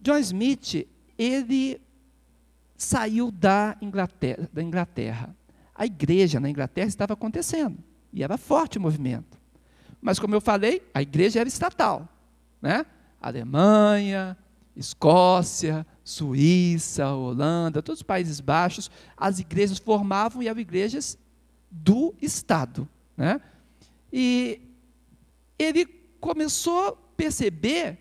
John Smith, ele saiu da Inglaterra, da Inglaterra. A igreja na Inglaterra estava acontecendo, e era forte o movimento. Mas, como eu falei, a igreja era estatal. Né? Alemanha, Escócia, Suíça, Holanda, todos os Países Baixos, as igrejas formavam e eram igrejas do Estado. Né? E ele começou a perceber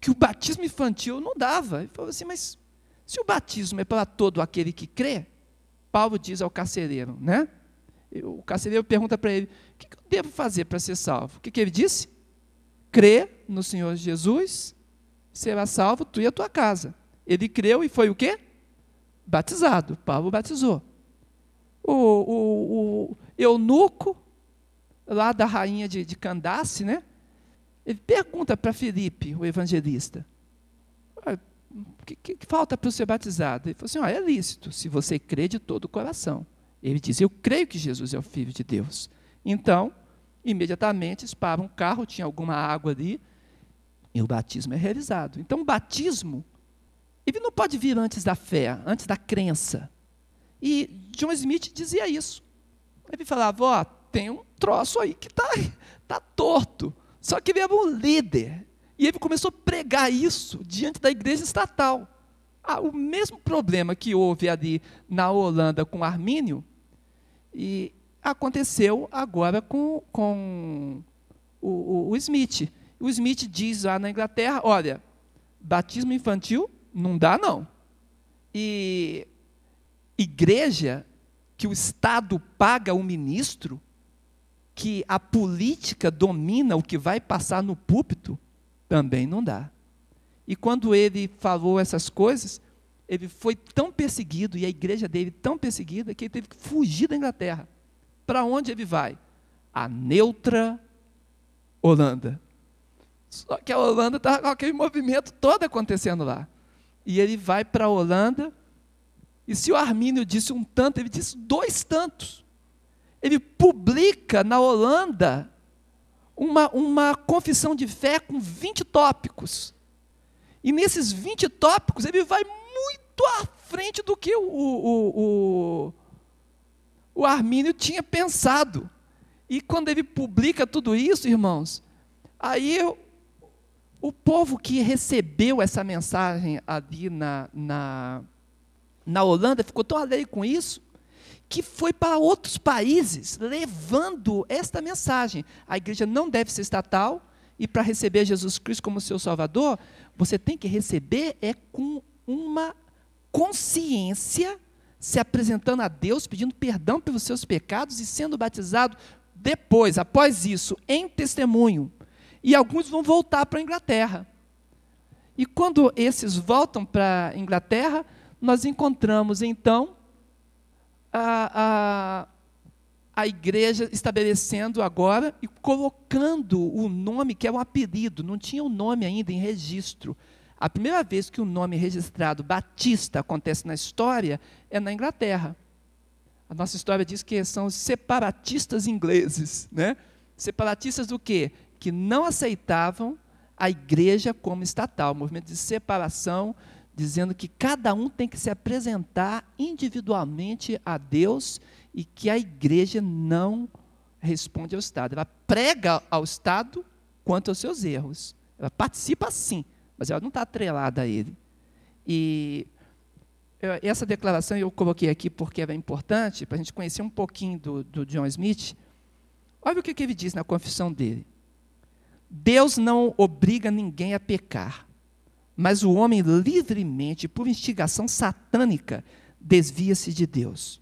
que o batismo infantil não dava. Ele falou assim, mas se o batismo é para todo aquele que crê, Paulo diz ao carcereiro, né? O carcereiro pergunta para ele, o que eu devo fazer para ser salvo? O que, que ele disse? Crê no Senhor Jesus, será salvo tu e a tua casa. Ele creu e foi o quê? Batizado. Paulo batizou o, o, o eunuco, lá da rainha de, de Candace, né? Ele pergunta para Felipe, o evangelista, o que, que, falta para ser batizado? Ele falou assim, é lícito, se você crê de todo o coração. Ele diz, eu creio que Jesus é o Filho de Deus. Então, imediatamente, eles param um carro, tinha alguma água ali, e o batismo é realizado. Então, o batismo, ele não pode vir antes da fé, antes da crença. E John Smith dizia isso. Ele falava, ó, tem um troço aí que está tá torto. Só que ele era um líder. E ele começou a pregar isso diante da igreja estatal. Ah, o mesmo problema que houve ali na Holanda com Armínio, e aconteceu agora com, com o, o, o Smith. O Smith diz lá na Inglaterra, olha, batismo infantil não dá, não. E igreja que o Estado paga o ministro, que a política domina o que vai passar no púlpito, também não dá. E quando ele falou essas coisas, ele foi tão perseguido, e a igreja dele tão perseguida, que ele teve que fugir da Inglaterra. Para onde ele vai? A neutra Holanda. Só que a Holanda estava com aquele movimento todo acontecendo lá. E ele vai para a Holanda, e se o Armínio disse um tanto, ele disse dois tantos. Ele publica na Holanda uma, uma confissão de fé com 20 tópicos. E nesses 20 tópicos, ele vai muito à frente do que o, o, o, o Armínio tinha pensado. E quando ele publica tudo isso, irmãos, aí o povo que recebeu essa mensagem ali na, na, na Holanda ficou tão alegre com isso que foi para outros países levando esta mensagem. A igreja não deve ser estatal e para receber Jesus Cristo como seu Salvador, você tem que receber é com uma consciência, se apresentando a Deus, pedindo perdão pelos seus pecados e sendo batizado depois, após isso, em testemunho. E alguns vão voltar para a Inglaterra. E quando esses voltam para a Inglaterra, nós encontramos então a, a, a igreja estabelecendo agora e colocando o nome, que é um apelido, não tinha o um nome ainda em registro. A primeira vez que o nome registrado Batista acontece na história é na Inglaterra. A nossa história diz que são os separatistas ingleses, né? Separatistas do quê? Que não aceitavam a igreja como estatal, movimento de separação, dizendo que cada um tem que se apresentar individualmente a Deus e que a igreja não responde ao Estado. Ela prega ao Estado quanto aos seus erros. Ela participa sim, mas ela não está atrelada a ele. E essa declaração eu coloquei aqui porque é importante, para a gente conhecer um pouquinho do, do John Smith. Olha o que, que ele diz na confissão dele. Deus não obriga ninguém a pecar, mas o homem livremente, por instigação satânica, desvia-se de Deus.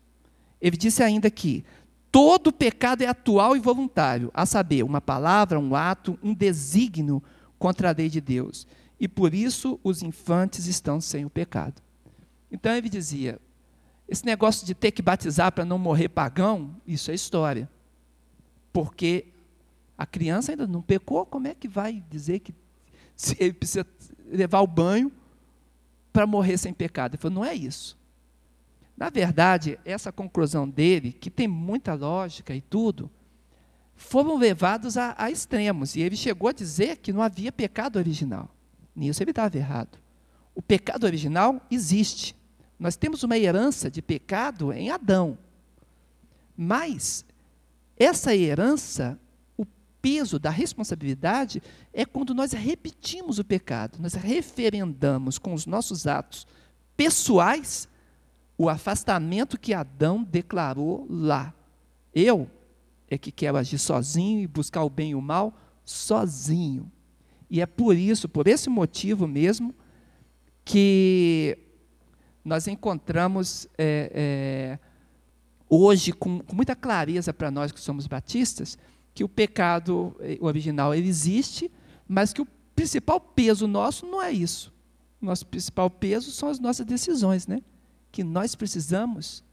Ele disse ainda que todo pecado é atual e voluntário, a saber, uma palavra, um ato, um desígnio contra a lei de Deus. E por isso os infantes estão sem o pecado. Então ele dizia: esse negócio de ter que batizar para não morrer pagão, isso é história. Porque a criança ainda não pecou, como é que vai dizer que ele precisa levar o banho para morrer sem pecado? Ele falou: não é isso. Na verdade, essa conclusão dele, que tem muita lógica e tudo, foram levados a, a extremos. E ele chegou a dizer que não havia pecado original. Nisso ele estava errado. O pecado original existe. Nós temos uma herança de pecado em Adão. Mas essa herança, peso da responsabilidade, é quando nós repetimos o pecado, nós referendamos com os nossos atos pessoais o afastamento que Adão declarou lá. Eu é que quero agir sozinho e buscar o bem e o mal sozinho. E é por isso, por esse motivo mesmo, que nós encontramos é, é, hoje com, com, muita clareza para nós que somos batistas que o pecado eh, original ele existe, mas que o principal peso nosso não é isso. Nosso principal peso são as nossas decisões, né? Que nós precisamos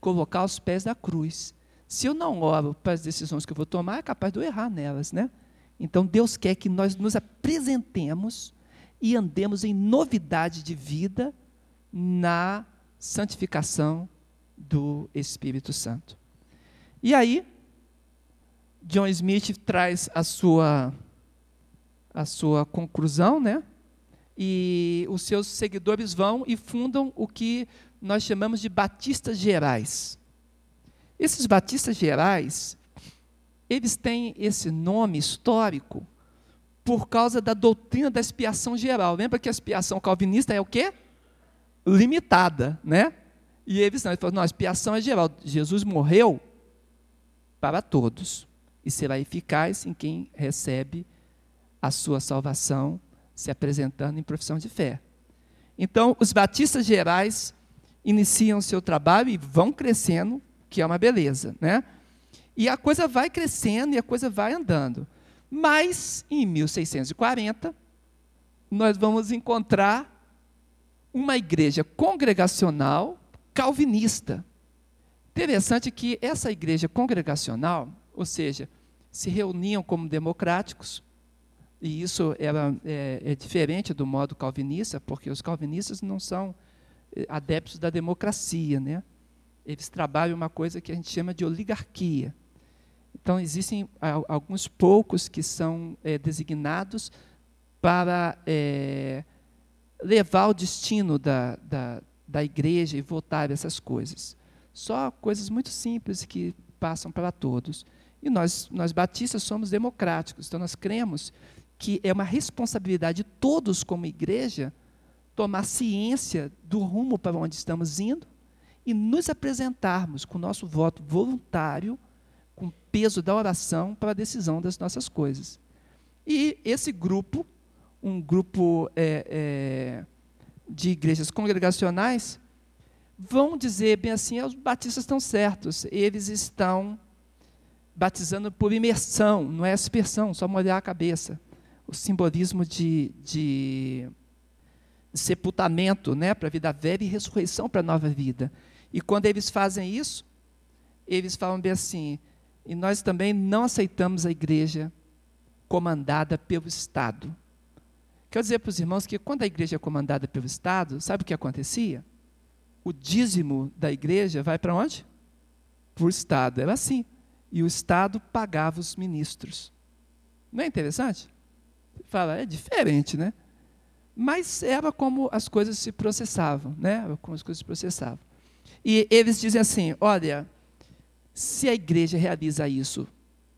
colocar aos pés da cruz. Se eu não oro para as decisões que eu vou tomar, é capaz de eu errar nelas, né? Então Deus quer que nós nos apresentemos e andemos em novidade de vida na santificação do Espírito Santo. E aí, John Smith traz a sua a sua conclusão, né? E os seus seguidores vão e fundam o que nós chamamos de batistas gerais. Esses batistas gerais, eles têm esse nome histórico por causa da doutrina da expiação geral. Lembra que a expiação calvinista é o quê? limitada, né? E eles não, ele falou, não, a expiação é geral. Jesus morreu para todos e será eficaz em quem recebe a sua salvação se apresentando em profissão de fé. Então, os batistas gerais iniciam seu trabalho e vão crescendo, que é uma beleza, né? E a coisa vai crescendo e a coisa vai andando. Mas, em 1640, nós vamos encontrar uma igreja congregacional calvinista. Interessante que essa igreja congregacional, ou seja, se reuniam como democráticos, e isso era, é, é diferente do modo calvinista, porque os calvinistas não são é, adeptos da democracia, né? Eles trabalham uma coisa que a gente chama de oligarquia. Então, existem alguns poucos que são é, designados para é, levar o destino da, da, da igreja e votar essas coisas. Só coisas muito simples que passam para todos. E nós, nós batistas somos democráticos, então nós cremos que é uma responsabilidade de todos como igreja tomar ciência do rumo para onde estamos indo e nos apresentarmos com o nosso voto voluntário, com o peso da oração para a decisão das nossas coisas. E esse grupo, um grupo é, é, de igrejas congregacionais, vão dizer bem assim: os batistas estão certos, eles estão batizando por imersão, não é aspersão, só molhar a cabeça. O simbolismo de, de sepultamento né, para a vida velha e ressurreição para a nova vida. E quando eles fazem isso, eles falam bem assim: e nós também não aceitamos a igreja comandada pelo Estado. Quero dizer para os irmãos que quando a igreja é comandada pelo Estado, sabe o que acontecia? O dízimo da igreja vai para onde? Para o Estado. Era assim. E o Estado pagava os ministros. Não é interessante? Fala, é diferente, né? Mas era como as coisas se processavam, né? Como as coisas se processavam. E eles dizem assim: olha, se a igreja realiza isso,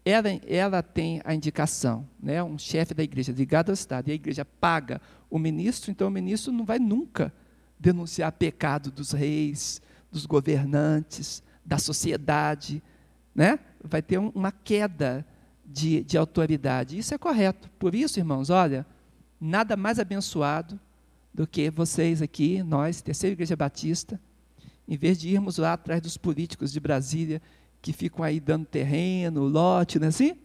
ela, ela tem a indicação, né, um chefe da igreja ligado ao Estado, e a igreja paga o ministro, então o ministro não vai nunca denunciar pecado dos reis, dos governantes, da sociedade, né? vai ter um, uma queda de, de autoridade. Isso é correto. Por isso, irmãos, olha, nada mais abençoado do que vocês aqui, nós, Terceira Igreja Batista, em vez de irmos lá atrás dos políticos de Brasília, que ficam aí dando terreno, lote, não é assim?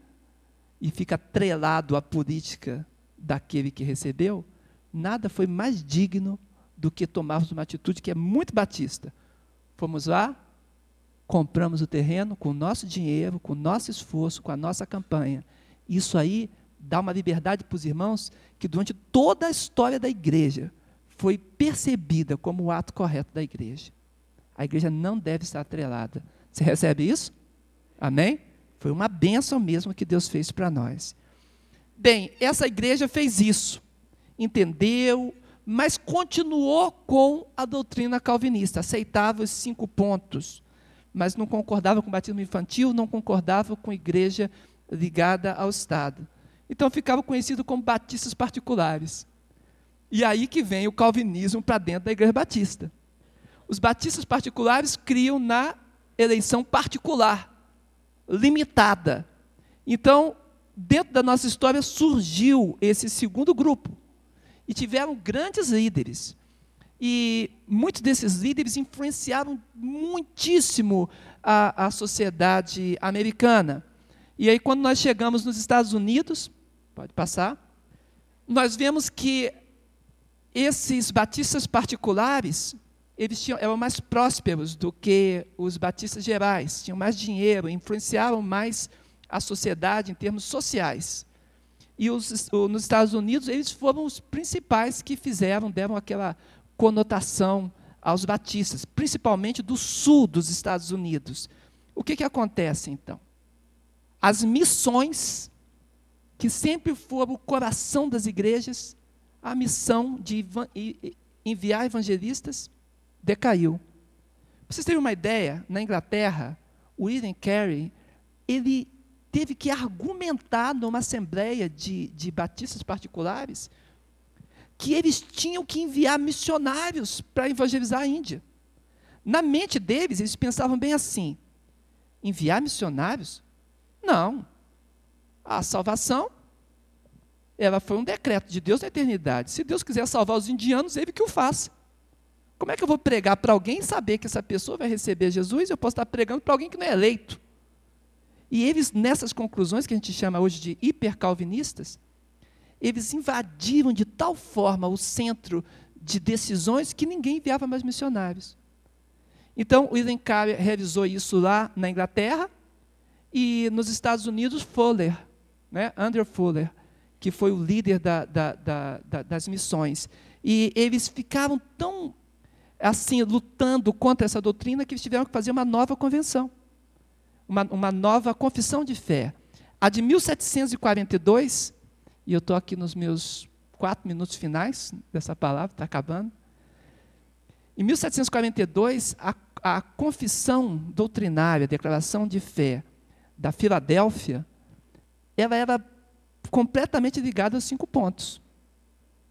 E fica atrelado à política daquele que recebeu, nada foi mais digno do que tomarmos uma atitude que é muito batista. Fomos lá, compramos o terreno com o nosso dinheiro, com o nosso esforço, com a nossa campanha. Isso aí dá uma liberdade para os irmãos que durante toda a história da igreja foi percebida como o ato correto da igreja. A igreja não deve estar atrelada. Você recebe isso? Amém? Foi uma bênção mesmo que Deus fez para nós. Bem, essa igreja fez isso, entendeu, mas continuou com a doutrina calvinista, aceitava os cinco pontos, mas não concordava com o batismo infantil, não concordava com igreja ligada ao Estado. Então ficava conhecido como batistas particulares. E aí que vem o calvinismo para dentro da igreja batista. Os batistas particulares criam na eleição particular, limitada. Então, dentro da nossa história surgiu esse segundo grupo. E tiveram grandes líderes. E muitos desses líderes influenciaram muitíssimo a, a sociedade americana. E aí, quando nós chegamos nos Estados Unidos, pode passar, nós vemos que esses batistas particulares eles tinham, eram mais prósperos do que os batistas gerais, tinham mais dinheiro, influenciavam mais a sociedade em termos sociais. E os, nos Estados Unidos, eles foram os principais que fizeram, deram aquela conotação aos batistas, principalmente do sul dos Estados Unidos. O que, que acontece então? As missões, que sempre foram o coração das igrejas, a missão de enviar evangelistas, decaiu. Para vocês terem uma ideia, na Inglaterra, o William Carey, ele teve que argumentar numa assembleia de, de batistas particulares que eles tinham que enviar missionários para evangelizar a Índia. Na mente deles, eles pensavam bem assim: enviar missionários? Não. A salvação ela foi um decreto de Deus na eternidade. Se Deus quiser salvar os indianos, ele que o faça. Como é que eu vou pregar para alguém saber que essa pessoa vai receber Jesus? Eu posso estar pregando para alguém que não é eleito. E eles, nessas conclusões que a gente chama hoje de hipercalvinistas, eles invadiram de tal forma o centro de decisões que ninguém enviava mais missionários. Então, o Carey realizou isso lá na Inglaterra e nos Estados Unidos, Fuller, né, Andrew Fuller, que foi o líder da, da, da, das missões. E eles ficaram tão assim, lutando contra essa doutrina, que eles tiveram que fazer uma nova convenção uma, uma nova confissão de fé. A de 1742, e eu estou aqui nos meus quatro minutos finais dessa palavra, está acabando. Em 1742, a, a confissão doutrinária, a declaração de fé da Filadélfia, ela era completamente ligada aos cinco pontos,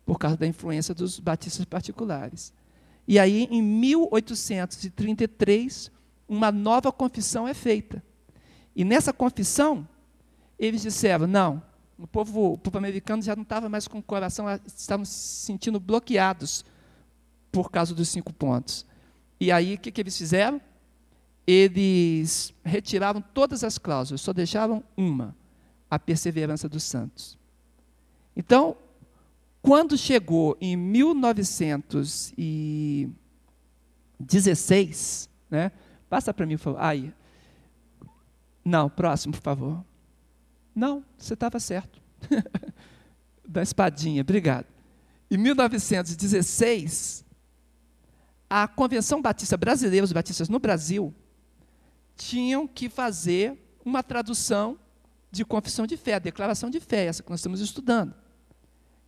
por causa da influência dos batistas particulares. E aí, em 1833, uma nova confissão é feita. E nessa confissão, eles disseram: não, o povo, o povo americano já não estava mais com o coração, estavam se sentindo bloqueados por causa dos cinco pontos. E aí, o que, que eles fizeram? Eles retiraram todas as cláusulas, só deixaram uma: a perseverança dos santos. Então, quando chegou em 1916, né? Passa para mim, por favor. Aí, não, próximo, por favor. Não, você estava certo. da espadinha, obrigado. Em 1916, a Convenção Batista Brasileira, os batistas no Brasil, tinham que fazer uma tradução de confissão de fé, declaração de fé, essa que nós estamos estudando.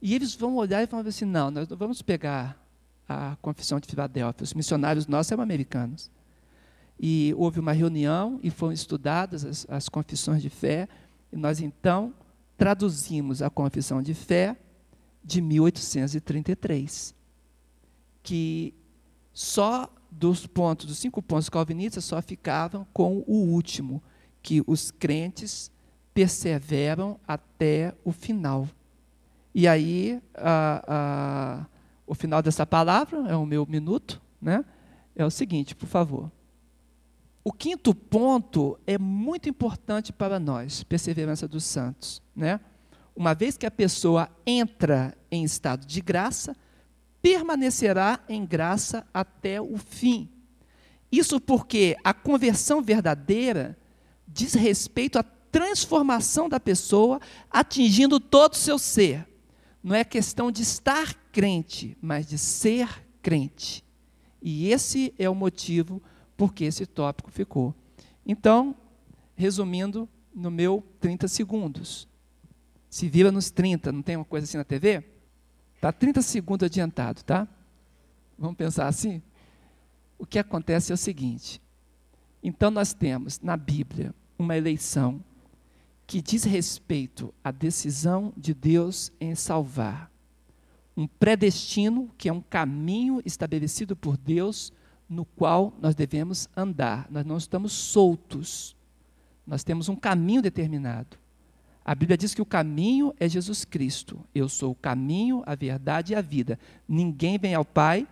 E eles vão olhar e vão dizer assim: não, nós não vamos pegar a confissão de Filadélfia, os missionários nossos são americanos. E houve uma reunião e foram estudadas as, as confissões de fé. E nós então traduzimos a confissão de fé de 1833, que só dos pontos, dos cinco pontos calvinistas, só ficavam com o último, que os crentes perseveram até o final. E aí, a, a, o final dessa palavra, é o meu minuto, né? é o seguinte, por favor. O quinto ponto é muito importante para nós, perseverança dos santos. Né? Uma vez que a pessoa entra em estado de graça, permanecerá em graça até o fim. Isso porque a conversão verdadeira diz respeito à transformação da pessoa, atingindo todo o seu ser. Não é questão de estar crente, mas de ser crente. E esse é o motivo porque esse tópico ficou. Então, resumindo, no meu 30 segundos. Se vira nos 30, não tem uma coisa assim na TV? Está 30 segundos adiantado, tá? Vamos pensar assim? O que acontece é o seguinte: então nós temos na Bíblia uma eleição que diz respeito à decisão de Deus em salvar. Um predestino, que é um caminho estabelecido por Deus no qual nós devemos andar. Nós não estamos soltos. Nós temos um caminho determinado. A Bíblia diz que o caminho é Jesus Cristo. Eu sou o caminho, a verdade e a vida. Ninguém vem ao Pai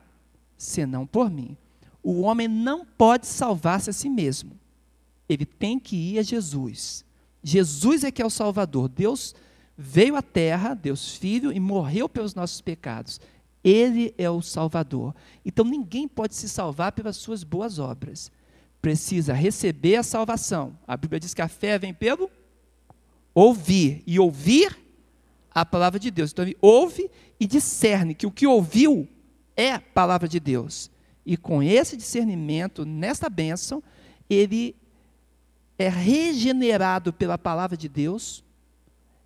senão por mim. O homem não pode salvar-se a si mesmo. Ele tem que ir a Jesus. Jesus é que é o Salvador. Deus veio à terra, Deus Filho, e morreu pelos nossos pecados. Ele é o Salvador. Então ninguém pode se salvar pelas suas boas obras. Precisa receber a salvação. A Bíblia diz que a fé vem pelo ouvir. E ouvir a palavra de Deus. Então ele ouve e discerne que o que ouviu é a palavra de Deus. E com esse discernimento, nesta bênção, ele é regenerado pela palavra de Deus.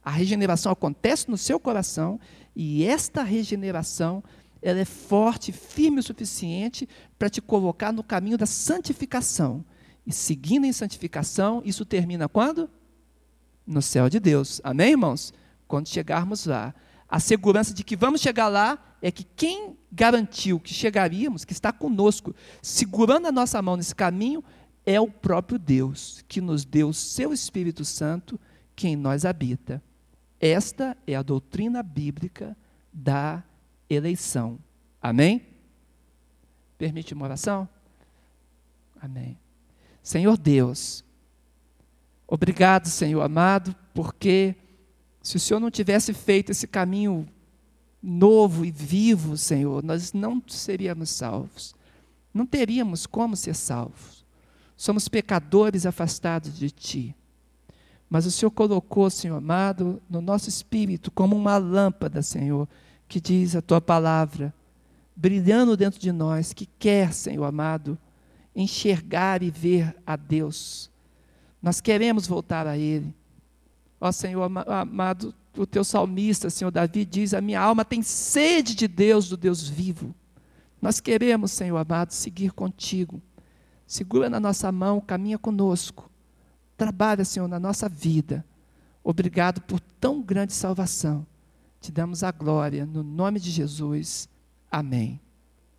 A regeneração acontece no seu coração e esta regeneração, ela é forte, firme o suficiente para te colocar no caminho da santificação. E seguindo em santificação, isso termina quando? No céu de Deus. Amém, irmãos? Quando chegarmos lá. A segurança de que vamos chegar lá é que quem garantiu que chegaríamos, que está conosco, segurando a nossa mão nesse caminho, é o próprio Deus, que nos deu o seu Espírito Santo, que em nós habita. Esta é a doutrina bíblica da eleição. Amém? Permite uma oração? Amém. Senhor Deus, obrigado, Senhor amado, porque se o Senhor não tivesse feito esse caminho novo e vivo, Senhor, nós não seríamos salvos. Não teríamos como ser salvos. Somos pecadores afastados de Ti. Mas o Senhor colocou, Senhor amado, no nosso espírito como uma lâmpada, Senhor, que diz a Tua palavra, brilhando dentro de nós, que quer, Senhor amado, enxergar e ver a Deus. Nós queremos voltar a Ele. Ó Senhor amado, o teu salmista, Senhor Davi, diz: A minha alma tem sede de Deus, do Deus vivo. Nós queremos, Senhor amado, seguir contigo. Segura na nossa mão, caminha conosco. Trabalha, Senhor, na nossa vida. Obrigado por tão grande salvação. Te damos a glória, no nome de Jesus. Amém.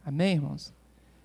Amém, irmãos?